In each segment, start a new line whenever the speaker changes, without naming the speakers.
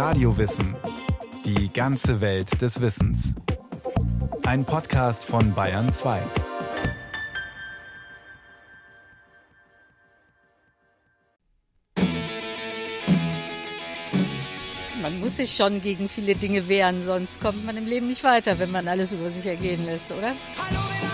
Radiowissen. Die ganze Welt des Wissens. Ein Podcast von Bayern 2.
Man muss sich schon gegen viele Dinge wehren, sonst kommt man im Leben nicht weiter, wenn man alles über sich ergehen lässt, oder?
Hallo,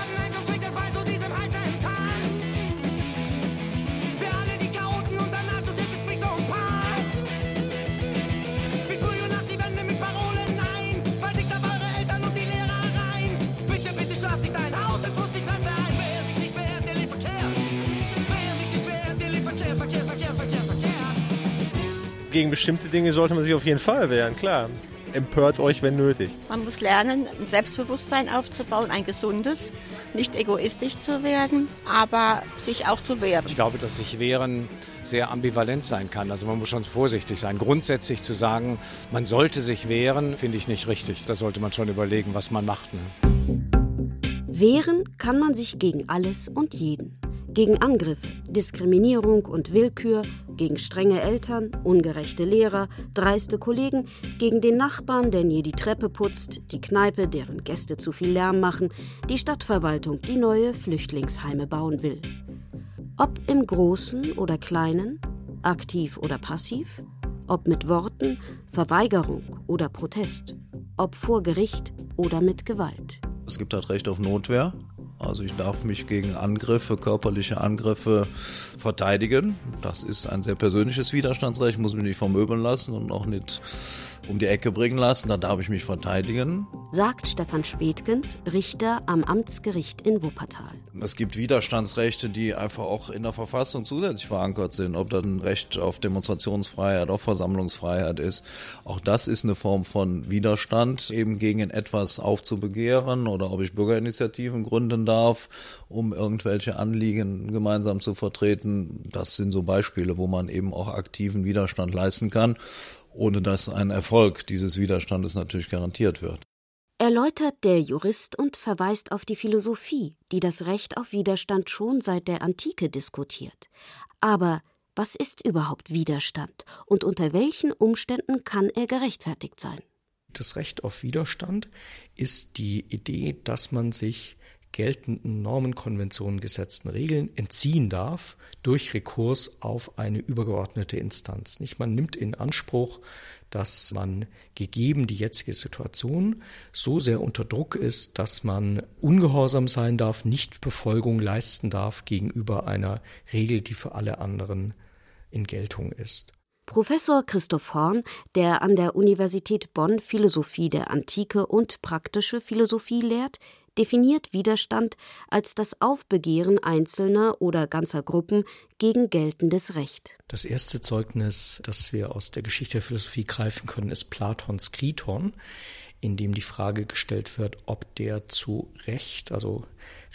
Gegen bestimmte Dinge sollte man sich auf jeden Fall wehren, klar. Empört euch, wenn nötig.
Man muss lernen, ein Selbstbewusstsein aufzubauen, ein gesundes, nicht egoistisch zu werden, aber sich auch zu wehren.
Ich glaube, dass sich Wehren sehr ambivalent sein kann. Also man muss schon vorsichtig sein. Grundsätzlich zu sagen, man sollte sich wehren, finde ich nicht richtig. Da sollte man schon überlegen, was man macht. Ne?
Wehren kann man sich gegen alles und jeden. Gegen Angriffe, Diskriminierung und Willkür, gegen strenge Eltern, ungerechte Lehrer, dreiste Kollegen, gegen den Nachbarn, der nie die Treppe putzt, die Kneipe, deren Gäste zu viel Lärm machen, die Stadtverwaltung, die neue Flüchtlingsheime bauen will. Ob im Großen oder Kleinen, aktiv oder passiv, ob mit Worten, Verweigerung oder Protest, ob vor Gericht oder mit Gewalt.
Es gibt das Recht auf Notwehr. Also ich darf mich gegen Angriffe, körperliche Angriffe verteidigen. Das ist ein sehr persönliches Widerstandsrecht, muss mich nicht vermöbeln lassen und auch nicht um die Ecke bringen lassen. Da darf ich mich verteidigen.
Sagt Stefan Spätkens, Richter am Amtsgericht in Wuppertal.
Es gibt Widerstandsrechte, die einfach auch in der Verfassung zusätzlich verankert sind. Ob das ein Recht auf Demonstrationsfreiheit, auf Versammlungsfreiheit ist. Auch das ist eine Form von Widerstand, eben gegen etwas aufzubegehren oder ob ich Bürgerinitiativen gründen darf, um irgendwelche Anliegen gemeinsam zu vertreten. Das sind so Beispiele, wo man eben auch aktiven Widerstand leisten kann, ohne dass ein Erfolg dieses Widerstandes natürlich garantiert wird.
Erläutert der Jurist und verweist auf die Philosophie, die das Recht auf Widerstand schon seit der Antike diskutiert. Aber was ist überhaupt Widerstand und unter welchen Umständen kann er gerechtfertigt sein?
Das Recht auf Widerstand ist die Idee, dass man sich geltenden Normen, Konventionen, gesetzten Regeln entziehen darf durch Rekurs auf eine übergeordnete Instanz. Nicht man nimmt in Anspruch, dass man gegeben die jetzige Situation so sehr unter Druck ist, dass man ungehorsam sein darf, nicht Befolgung leisten darf gegenüber einer Regel, die für alle anderen in Geltung ist.
Professor Christoph Horn, der an der Universität Bonn Philosophie der Antike und praktische Philosophie lehrt, definiert Widerstand als das Aufbegehren einzelner oder ganzer Gruppen gegen geltendes Recht.
Das erste Zeugnis, das wir aus der Geschichte der Philosophie greifen können, ist Platons Kriton, in dem die Frage gestellt wird, ob der zu Recht, also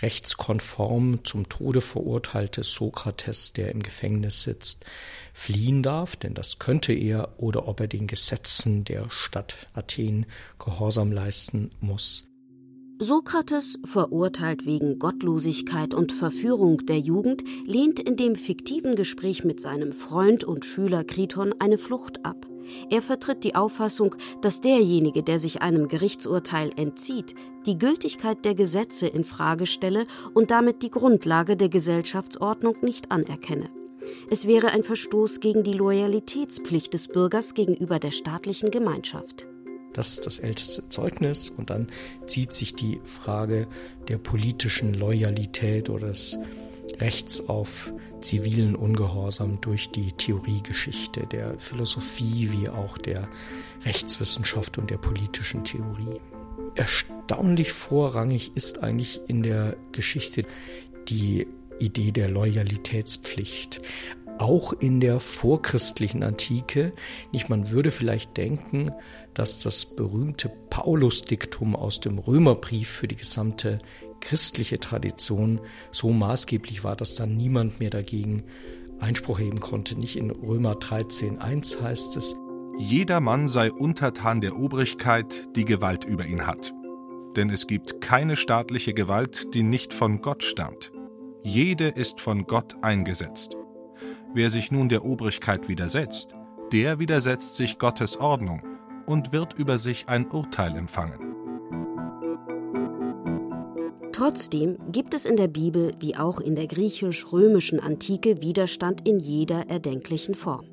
rechtskonform zum Tode verurteilte Sokrates, der im Gefängnis sitzt, fliehen darf, denn das könnte er, oder ob er den Gesetzen der Stadt Athen Gehorsam leisten muss.
Sokrates, verurteilt wegen Gottlosigkeit und Verführung der Jugend, lehnt in dem fiktiven Gespräch mit seinem Freund und Schüler Kriton eine Flucht ab. Er vertritt die Auffassung, dass derjenige, der sich einem Gerichtsurteil entzieht, die Gültigkeit der Gesetze in Frage stelle und damit die Grundlage der Gesellschaftsordnung nicht anerkenne. Es wäre ein Verstoß gegen die Loyalitätspflicht des Bürgers gegenüber der staatlichen Gemeinschaft.
Das ist das älteste Zeugnis und dann zieht sich die Frage der politischen Loyalität oder des Rechts auf zivilen Ungehorsam durch die Theoriegeschichte der Philosophie wie auch der Rechtswissenschaft und der politischen Theorie. Erstaunlich vorrangig ist eigentlich in der Geschichte die Idee der Loyalitätspflicht auch in der vorchristlichen Antike. Nicht, man würde vielleicht denken, dass das berühmte Paulusdiktum aus dem Römerbrief für die gesamte christliche Tradition so maßgeblich war, dass dann niemand mehr dagegen Einspruch heben konnte. Nicht in Römer 13.1 heißt es,
Jeder Mann sei untertan der Obrigkeit, die Gewalt über ihn hat. Denn es gibt keine staatliche Gewalt, die nicht von Gott stammt. Jede ist von Gott eingesetzt. Wer sich nun der Obrigkeit widersetzt, der widersetzt sich Gottes Ordnung und wird über sich ein Urteil empfangen.
Trotzdem gibt es in der Bibel wie auch in der griechisch-römischen Antike Widerstand in jeder erdenklichen Form.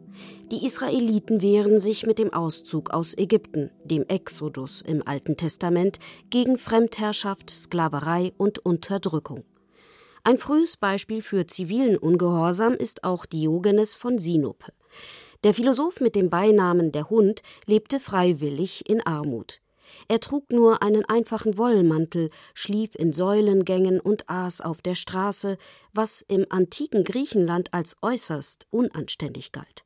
Die Israeliten wehren sich mit dem Auszug aus Ägypten, dem Exodus im Alten Testament, gegen Fremdherrschaft, Sklaverei und Unterdrückung. Ein frühes Beispiel für zivilen Ungehorsam ist auch Diogenes von Sinope. Der Philosoph mit dem Beinamen der Hund lebte freiwillig in Armut. Er trug nur einen einfachen Wollmantel, schlief in Säulengängen und aß auf der Straße, was im antiken Griechenland als äußerst unanständig galt.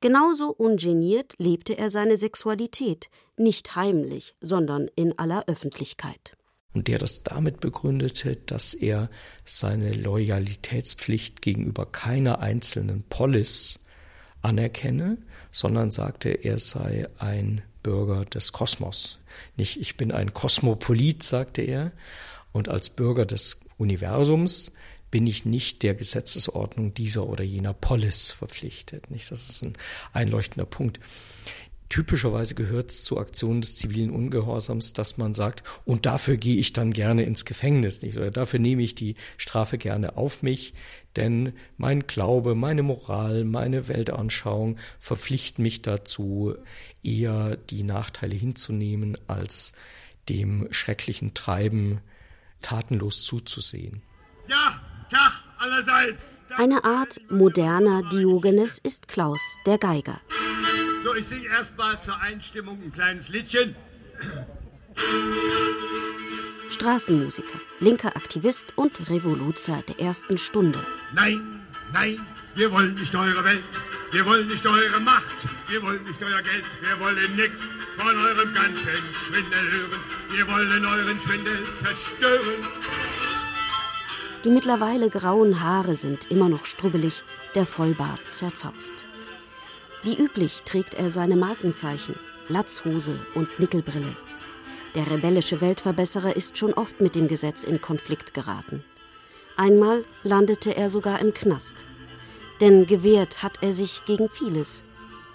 Genauso ungeniert lebte er seine Sexualität, nicht heimlich, sondern in aller Öffentlichkeit.
Und der das damit begründete, dass er seine Loyalitätspflicht gegenüber keiner einzelnen Polis anerkenne, sondern sagte, er sei ein Bürger des Kosmos. Nicht ich bin ein Kosmopolit, sagte er, und als Bürger des Universums bin ich nicht der Gesetzesordnung dieser oder jener Polis verpflichtet. Nicht? Das ist ein einleuchtender Punkt. Typischerweise gehört es zur Aktion des zivilen Ungehorsams, dass man sagt, und dafür gehe ich dann gerne ins Gefängnis, nicht? Oder dafür nehme ich die Strafe gerne auf mich, denn mein Glaube, meine Moral, meine Weltanschauung verpflichten mich dazu, eher die Nachteile hinzunehmen, als dem schrecklichen Treiben tatenlos zuzusehen.
Ja, Tag allerseits.
Eine Art moderner Diogenes ist Klaus, der Geiger.
So, ich singe erstmal zur Einstimmung ein kleines Liedchen.
Straßenmusiker, linker Aktivist und Revoluzer der ersten Stunde.
Nein, nein, wir wollen nicht eure Welt. Wir wollen nicht eure Macht. Wir wollen nicht euer Geld. Wir wollen nichts von eurem ganzen Schwindel hören. Wir wollen euren Schwindel zerstören.
Die mittlerweile grauen Haare sind immer noch strubbelig, der Vollbart zerzaust. Wie üblich trägt er seine Markenzeichen, Latzhose und Nickelbrille. Der rebellische Weltverbesserer ist schon oft mit dem Gesetz in Konflikt geraten. Einmal landete er sogar im Knast. Denn gewehrt hat er sich gegen vieles.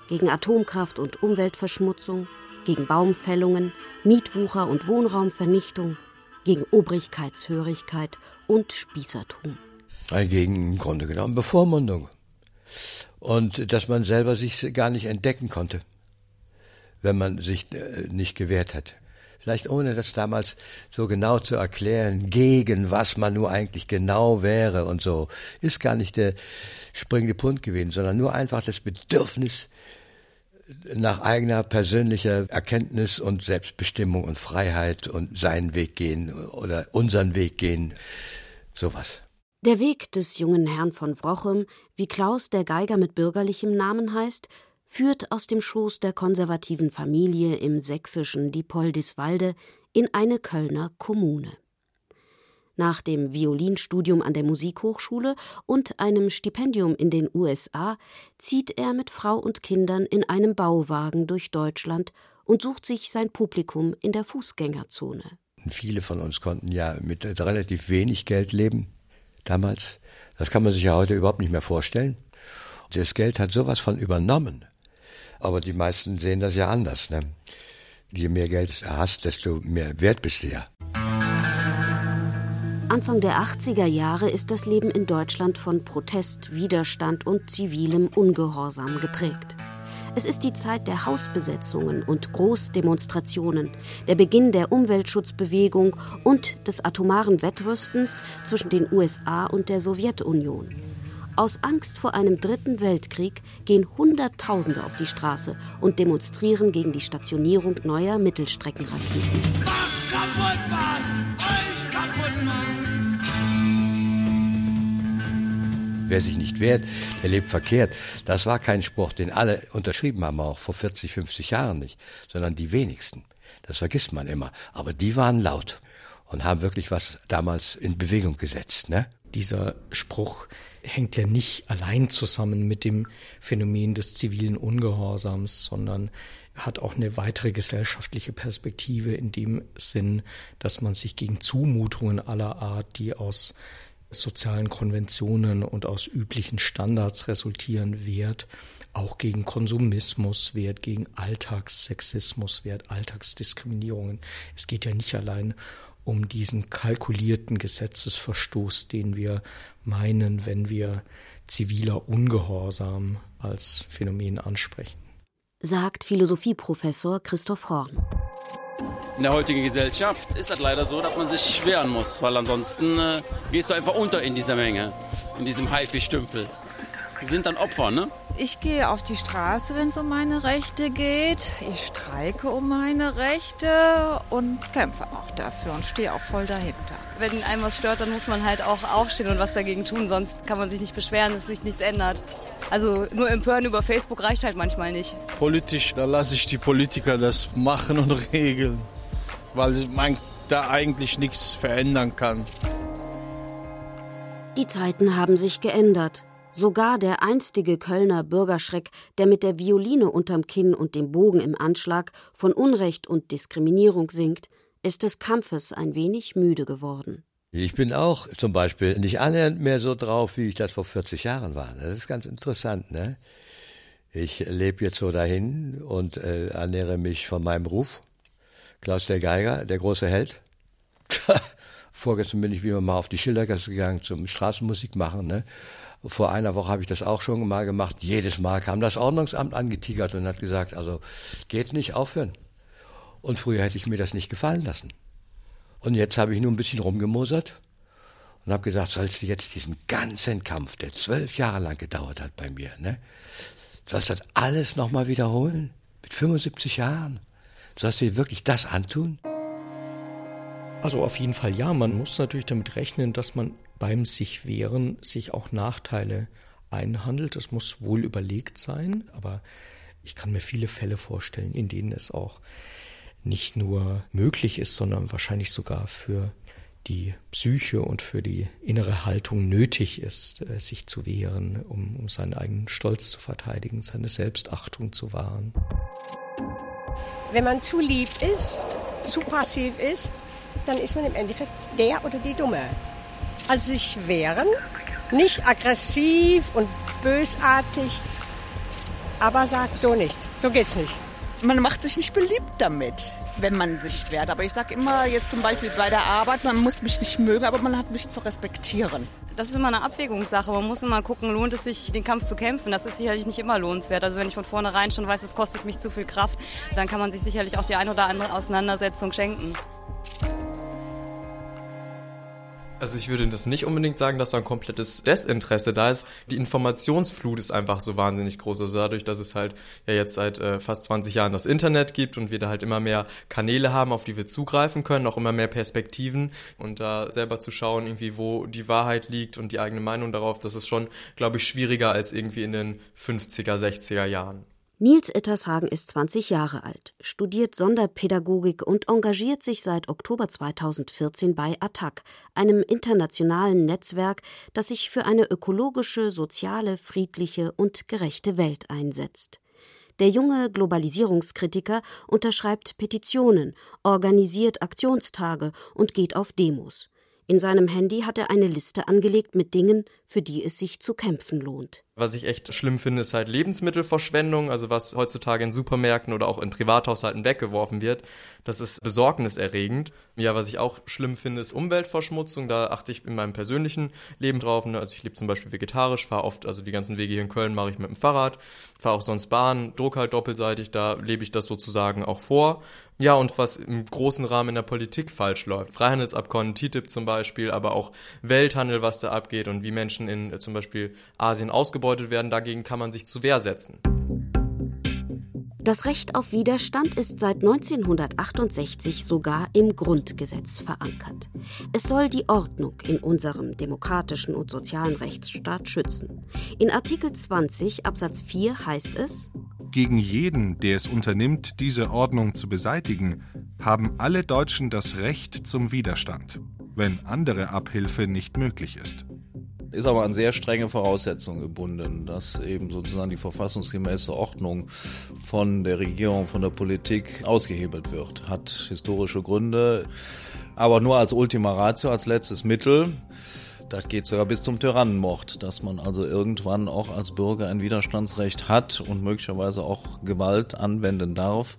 Gegen Atomkraft und Umweltverschmutzung, gegen Baumfällungen, Mietwucher und Wohnraumvernichtung, gegen Obrigkeitshörigkeit und Spießertum.
Gegen im Grunde genommen Bevormundung. Und dass man selber sich gar nicht entdecken konnte, wenn man sich äh, nicht gewehrt hat vielleicht ohne das damals so genau zu erklären, gegen was man nur eigentlich genau wäre und so, ist gar nicht der springende Punkt gewesen, sondern nur einfach das Bedürfnis nach eigener persönlicher Erkenntnis und Selbstbestimmung und Freiheit und seinen Weg gehen oder unseren Weg gehen, sowas.
Der Weg des jungen Herrn von Wrochem, wie Klaus der Geiger mit bürgerlichem Namen heißt, führt aus dem Schoß der konservativen Familie im sächsischen Diepoldiswalde in eine Kölner Kommune. Nach dem Violinstudium an der Musikhochschule und einem Stipendium in den USA zieht er mit Frau und Kindern in einem Bauwagen durch Deutschland und sucht sich sein Publikum in der Fußgängerzone.
Viele von uns konnten ja mit relativ wenig Geld leben damals. Das kann man sich ja heute überhaupt nicht mehr vorstellen. Das Geld hat sowas von übernommen. Aber die meisten sehen das ja anders. Ne? Je mehr Geld du hast, desto mehr wert bist du ja.
Anfang der 80er Jahre ist das Leben in Deutschland von Protest, Widerstand und zivilem Ungehorsam geprägt. Es ist die Zeit der Hausbesetzungen und Großdemonstrationen, der Beginn der Umweltschutzbewegung und des atomaren Wettrüstens zwischen den USA und der Sowjetunion. Aus Angst vor einem dritten Weltkrieg gehen Hunderttausende auf die Straße und demonstrieren gegen die Stationierung neuer Mittelstreckenraketen.
Wer sich nicht wehrt, der lebt verkehrt. Das war kein Spruch, den alle unterschrieben haben, auch vor 40, 50 Jahren nicht, sondern die wenigsten. Das vergisst man immer. Aber die waren laut und haben wirklich was damals in Bewegung gesetzt. Ne?
Dieser Spruch hängt ja nicht allein zusammen mit dem Phänomen des zivilen Ungehorsams, sondern hat auch eine weitere gesellschaftliche Perspektive in dem Sinn, dass man sich gegen Zumutungen aller Art, die aus sozialen Konventionen und aus üblichen Standards resultieren, wehrt auch gegen Konsumismus wehrt, gegen Alltagssexismus wehrt, Alltagsdiskriminierungen. Es geht ja nicht allein um diesen kalkulierten Gesetzesverstoß, den wir meinen, wenn wir ziviler Ungehorsam als Phänomen ansprechen.
Sagt Philosophieprofessor Christoph Horn.
In der heutigen Gesellschaft ist das leider so, dass man sich wehren muss, weil ansonsten äh, gehst du einfach unter in dieser Menge, in diesem Haifischstümpel. Die sind dann Opfer, ne?
Ich gehe auf die Straße, wenn es um meine Rechte geht. Ich streike um meine Rechte und kämpfe auch dafür und stehe auch voll dahinter.
Wenn einem was stört, dann muss man halt auch aufstehen und was dagegen tun, sonst kann man sich nicht beschweren, dass sich nichts ändert. Also nur empören über Facebook reicht halt manchmal nicht.
Politisch, da lasse ich die Politiker das machen und regeln, weil man da eigentlich nichts verändern kann.
Die Zeiten haben sich geändert. Sogar der einstige Kölner Bürgerschreck, der mit der Violine unterm Kinn und dem Bogen im Anschlag von Unrecht und Diskriminierung singt, ist des Kampfes ein wenig müde geworden.
Ich bin auch zum Beispiel nicht annähernd mehr so drauf, wie ich das vor 40 Jahren war. Das ist ganz interessant, ne? Ich lebe jetzt so dahin und äh, ernähre mich von meinem Ruf. Klaus der Geiger, der große Held. Vorgestern bin ich wieder mal auf die Schildergasse gegangen zum Straßenmusik machen, ne? Vor einer Woche habe ich das auch schon mal gemacht. Jedes Mal kam das Ordnungsamt angetigert und hat gesagt, also geht nicht aufhören. Und früher hätte ich mir das nicht gefallen lassen. Und jetzt habe ich nur ein bisschen rumgemosert und habe gesagt, sollst du jetzt diesen ganzen Kampf, der zwölf Jahre lang gedauert hat bei mir, ne? Sollst du das alles nochmal wiederholen? Mit 75 Jahren? Sollst du dir wirklich das antun?
Also auf jeden Fall ja, man muss natürlich damit rechnen, dass man beim sich wehren sich auch Nachteile einhandelt. Das muss wohl überlegt sein, aber ich kann mir viele Fälle vorstellen, in denen es auch nicht nur möglich ist, sondern wahrscheinlich sogar für die Psyche und für die innere Haltung nötig ist, äh, sich zu wehren, um, um seinen eigenen Stolz zu verteidigen, seine Selbstachtung zu wahren.
Wenn man zu lieb ist, zu passiv ist, dann ist man im Endeffekt der oder die Dumme. Also sich wehren, nicht aggressiv und bösartig, aber sagt so nicht, so geht's nicht.
Man macht sich nicht beliebt damit, wenn man sich wehrt. Aber ich sage immer jetzt zum Beispiel bei der Arbeit, man muss mich nicht mögen, aber man hat mich zu respektieren.
Das ist immer eine Abwägungssache. Man muss immer gucken, lohnt es sich, den Kampf zu kämpfen. Das ist sicherlich nicht immer lohnenswert. Also wenn ich von vornherein schon weiß, es kostet mich zu viel Kraft, dann kann man sich sicherlich auch die ein oder andere Auseinandersetzung schenken.
Also ich würde das nicht unbedingt sagen, dass da ein komplettes Desinteresse da ist. Die Informationsflut ist einfach so wahnsinnig groß. Also dadurch, dass es halt ja jetzt seit äh, fast 20 Jahren das Internet gibt und wir da halt immer mehr Kanäle haben, auf die wir zugreifen können, auch immer mehr Perspektiven und da selber zu schauen, irgendwie wo die Wahrheit liegt und die eigene Meinung darauf, das ist schon, glaube ich, schwieriger als irgendwie in den 50er, 60er Jahren.
Nils Ettershagen ist 20 Jahre alt, studiert Sonderpädagogik und engagiert sich seit Oktober 2014 bei ATTAC, einem internationalen Netzwerk, das sich für eine ökologische, soziale, friedliche und gerechte Welt einsetzt. Der junge Globalisierungskritiker unterschreibt Petitionen, organisiert Aktionstage und geht auf Demos. In seinem Handy hat er eine Liste angelegt mit Dingen, für die es sich zu kämpfen lohnt.
Was ich echt schlimm finde, ist halt Lebensmittelverschwendung, also was heutzutage in Supermärkten oder auch in Privathaushalten weggeworfen wird. Das ist besorgniserregend. Ja, was ich auch schlimm finde, ist Umweltverschmutzung. Da achte ich in meinem persönlichen Leben drauf. Ne? Also ich lebe zum Beispiel vegetarisch, fahre oft, also die ganzen Wege hier in Köln mache ich mit dem Fahrrad, fahre auch sonst Bahn, druck halt doppelseitig, da lebe ich das sozusagen auch vor. Ja, und was im großen Rahmen in der Politik falsch läuft. Freihandelsabkommen, TTIP zum Beispiel, aber auch Welthandel, was da abgeht und wie Menschen in äh, zum Beispiel Asien ausgebeutet ausgebeutet werden, dagegen kann man sich zu Wehr setzen.
Das Recht auf Widerstand ist seit 1968 sogar im Grundgesetz verankert. Es soll die Ordnung in unserem demokratischen und sozialen Rechtsstaat schützen. In Artikel 20 Absatz 4 heißt es
Gegen jeden, der es unternimmt, diese Ordnung zu beseitigen, haben alle Deutschen das Recht zum Widerstand, wenn andere Abhilfe nicht möglich ist
ist aber an sehr strenge Voraussetzungen gebunden, dass eben sozusagen die verfassungsgemäße Ordnung von der Regierung, von der Politik ausgehebelt wird. Hat historische Gründe, aber nur als Ultima Ratio, als letztes Mittel. Das geht sogar bis zum Tyrannenmord, dass man also irgendwann auch als Bürger ein Widerstandsrecht hat und möglicherweise auch Gewalt anwenden darf.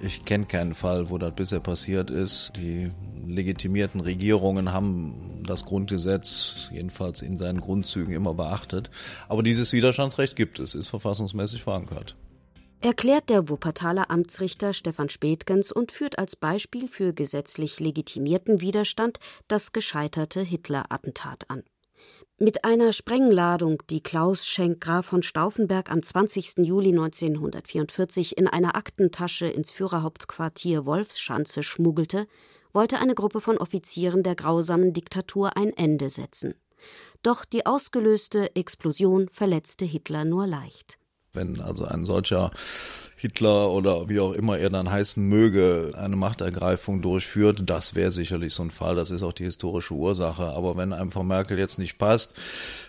Ich kenne keinen Fall, wo das bisher passiert ist. Die legitimierten Regierungen haben das Grundgesetz jedenfalls in seinen Grundzügen immer beachtet. Aber dieses Widerstandsrecht gibt es, ist verfassungsmäßig verankert.
Erklärt der Wuppertaler Amtsrichter Stefan Spätgens und führt als Beispiel für gesetzlich legitimierten Widerstand das gescheiterte Hitler-Attentat an. Mit einer Sprengladung, die Klaus Schenk Graf von Stauffenberg am 20. Juli 1944 in einer Aktentasche ins Führerhauptquartier Wolfschanze schmuggelte, wollte eine Gruppe von Offizieren der grausamen Diktatur ein Ende setzen. Doch die ausgelöste Explosion verletzte Hitler nur leicht.
Wenn also ein solcher Hitler oder wie auch immer er dann heißen möge, eine Machtergreifung durchführt, das wäre sicherlich so ein Fall. Das ist auch die historische Ursache. Aber wenn einem von Merkel jetzt nicht passt,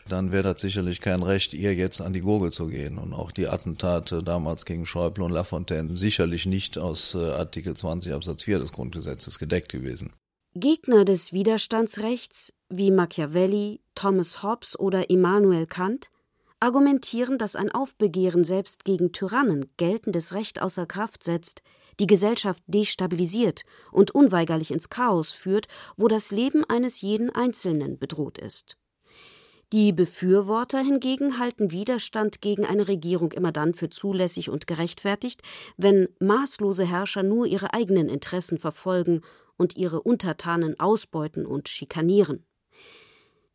dann wäre das sicherlich kein Recht, ihr jetzt an die Gurgel zu gehen. Und auch die Attentate damals gegen Schäuble und Lafontaine sicherlich nicht aus äh, Artikel 20 Absatz 4 des Grundgesetzes gedeckt gewesen.
Gegner des Widerstandsrechts wie Machiavelli, Thomas Hobbes oder Immanuel Kant argumentieren, dass ein Aufbegehren selbst gegen Tyrannen geltendes Recht außer Kraft setzt, die Gesellschaft destabilisiert und unweigerlich ins Chaos führt, wo das Leben eines jeden Einzelnen bedroht ist. Die Befürworter hingegen halten Widerstand gegen eine Regierung immer dann für zulässig und gerechtfertigt, wenn maßlose Herrscher nur ihre eigenen Interessen verfolgen und ihre Untertanen ausbeuten und schikanieren.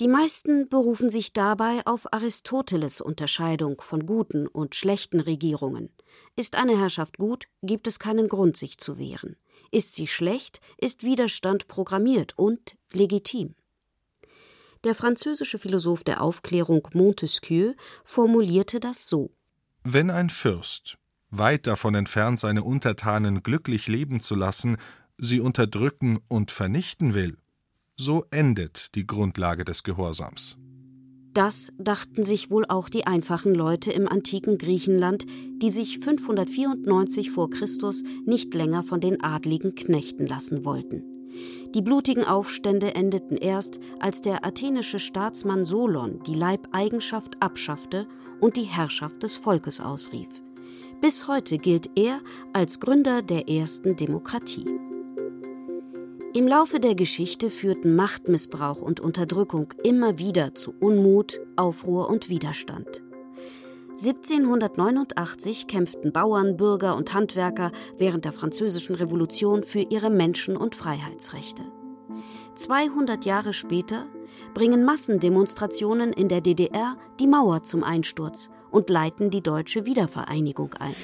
Die meisten berufen sich dabei auf Aristoteles Unterscheidung von guten und schlechten Regierungen. Ist eine Herrschaft gut, gibt es keinen Grund, sich zu wehren. Ist sie schlecht, ist Widerstand programmiert und legitim. Der französische Philosoph der Aufklärung Montesquieu formulierte das so
Wenn ein Fürst, weit davon entfernt, seine Untertanen glücklich leben zu lassen, sie unterdrücken und vernichten will, so endet die Grundlage des Gehorsams.
Das dachten sich wohl auch die einfachen Leute im antiken Griechenland, die sich 594 vor Christus nicht länger von den Adligen knechten lassen wollten. Die blutigen Aufstände endeten erst, als der athenische Staatsmann Solon die Leibeigenschaft abschaffte und die Herrschaft des Volkes ausrief. Bis heute gilt er als Gründer der ersten Demokratie. Im Laufe der Geschichte führten Machtmissbrauch und Unterdrückung immer wieder zu Unmut, Aufruhr und Widerstand. 1789 kämpften Bauern, Bürger und Handwerker während der Französischen Revolution für ihre Menschen- und Freiheitsrechte. 200 Jahre später bringen Massendemonstrationen in der DDR die Mauer zum Einsturz und leiten die deutsche Wiedervereinigung ein.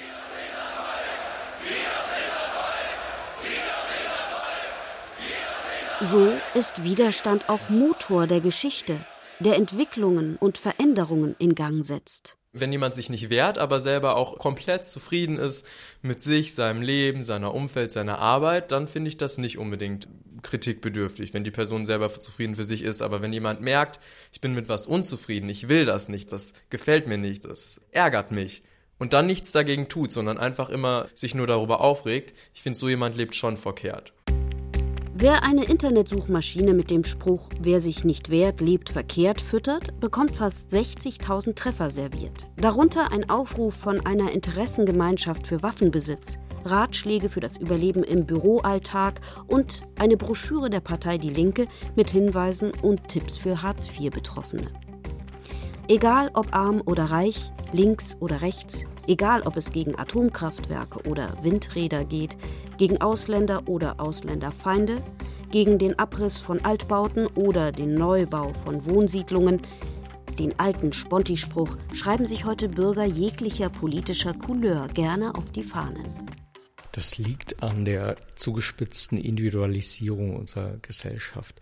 So ist Widerstand auch Motor der Geschichte, der Entwicklungen und Veränderungen in Gang setzt.
Wenn jemand sich nicht wehrt, aber selber auch komplett zufrieden ist mit sich, seinem Leben, seiner Umfeld, seiner Arbeit, dann finde ich das nicht unbedingt kritikbedürftig, wenn die Person selber zufrieden für sich ist. Aber wenn jemand merkt, ich bin mit was unzufrieden, ich will das nicht, das gefällt mir nicht, das ärgert mich, und dann nichts dagegen tut, sondern einfach immer sich nur darüber aufregt, ich finde, so jemand lebt schon verkehrt.
Wer eine Internetsuchmaschine mit dem Spruch Wer sich nicht wehrt, lebt verkehrt füttert, bekommt fast 60.000 Treffer serviert. Darunter ein Aufruf von einer Interessengemeinschaft für Waffenbesitz, Ratschläge für das Überleben im Büroalltag und eine Broschüre der Partei Die Linke mit Hinweisen und Tipps für Hartz-IV-Betroffene. Egal ob arm oder reich, links oder rechts, egal ob es gegen Atomkraftwerke oder Windräder geht, gegen Ausländer oder Ausländerfeinde, gegen den Abriss von Altbauten oder den Neubau von Wohnsiedlungen, den alten Sponti-Spruch schreiben sich heute Bürger jeglicher politischer Couleur gerne auf die Fahnen.
Das liegt an der zugespitzten Individualisierung unserer Gesellschaft.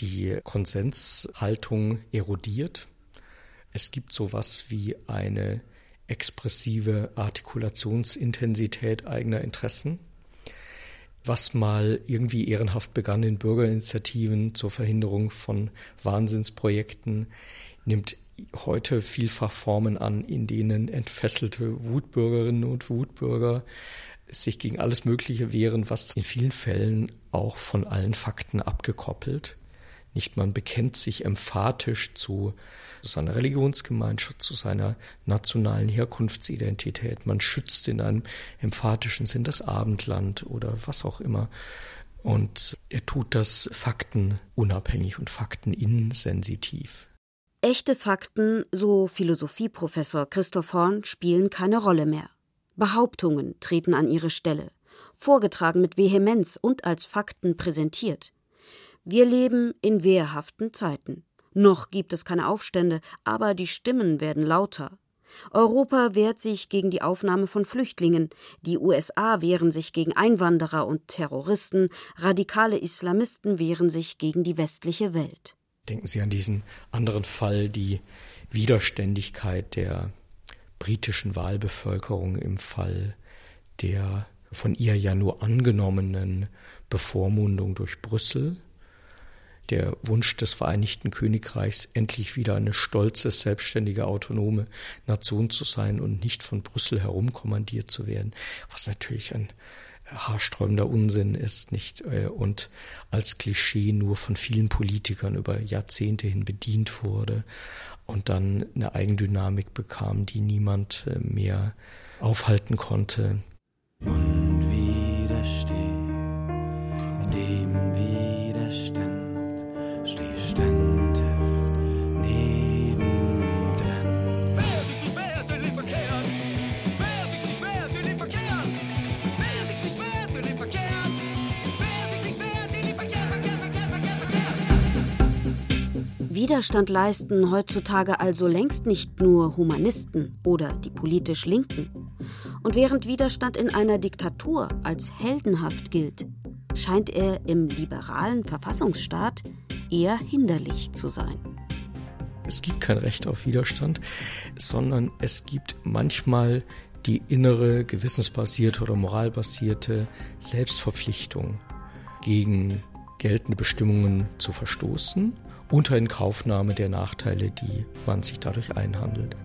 Die Konsenshaltung erodiert es gibt sowas wie eine expressive Artikulationsintensität eigener Interessen, was mal irgendwie ehrenhaft begann in Bürgerinitiativen zur Verhinderung von Wahnsinnsprojekten, nimmt heute vielfach Formen an, in denen entfesselte Wutbürgerinnen und Wutbürger sich gegen alles Mögliche wehren, was in vielen Fällen auch von allen Fakten abgekoppelt Nicht man bekennt sich emphatisch zu seiner Religionsgemeinschaft, zu seiner nationalen Herkunftsidentität. Man schützt in einem emphatischen Sinn das Abendland oder was auch immer. Und er tut das faktenunabhängig und fakteninsensitiv.
Echte Fakten, so Philosophieprofessor Christoph Horn, spielen keine Rolle mehr. Behauptungen treten an ihre Stelle, vorgetragen mit Vehemenz und als Fakten präsentiert. Wir leben in wehrhaften Zeiten. Noch gibt es keine Aufstände, aber die Stimmen werden lauter. Europa wehrt sich gegen die Aufnahme von Flüchtlingen, die USA wehren sich gegen Einwanderer und Terroristen, radikale Islamisten wehren sich gegen die westliche Welt.
Denken Sie an diesen anderen Fall, die Widerständigkeit der britischen Wahlbevölkerung im Fall der von ihr ja nur angenommenen Bevormundung durch Brüssel, der Wunsch des Vereinigten Königreichs, endlich wieder eine stolze, selbstständige, autonome Nation zu sein und nicht von Brüssel herumkommandiert zu werden, was natürlich ein haarsträubender Unsinn ist, nicht äh, und als Klischee nur von vielen Politikern über Jahrzehnte hin bedient wurde und dann eine Eigendynamik bekam, die niemand äh, mehr aufhalten konnte.
Und widersteh dem Widerstand,
Widerstand leisten heutzutage also längst nicht nur Humanisten oder die politisch Linken. Und während Widerstand in einer Diktatur als heldenhaft gilt, scheint er im liberalen Verfassungsstaat eher hinderlich zu sein.
Es gibt kein Recht auf Widerstand, sondern es gibt manchmal die innere, gewissensbasierte oder moralbasierte Selbstverpflichtung, gegen geltende Bestimmungen zu verstoßen, unter Inkaufnahme der Nachteile, die man sich dadurch einhandelt.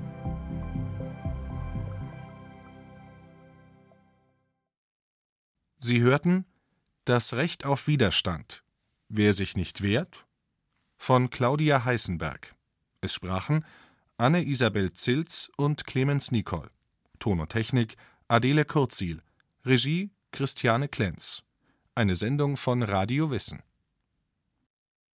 Sie hörten Das Recht auf Widerstand. Wer sich nicht wehrt? von Claudia Heißenberg. Es sprachen Anne Isabel Zilz und Clemens Nicol. Ton und Technik Adele Kurzil. Regie Christiane Klenz. Eine Sendung von Radio Wissen.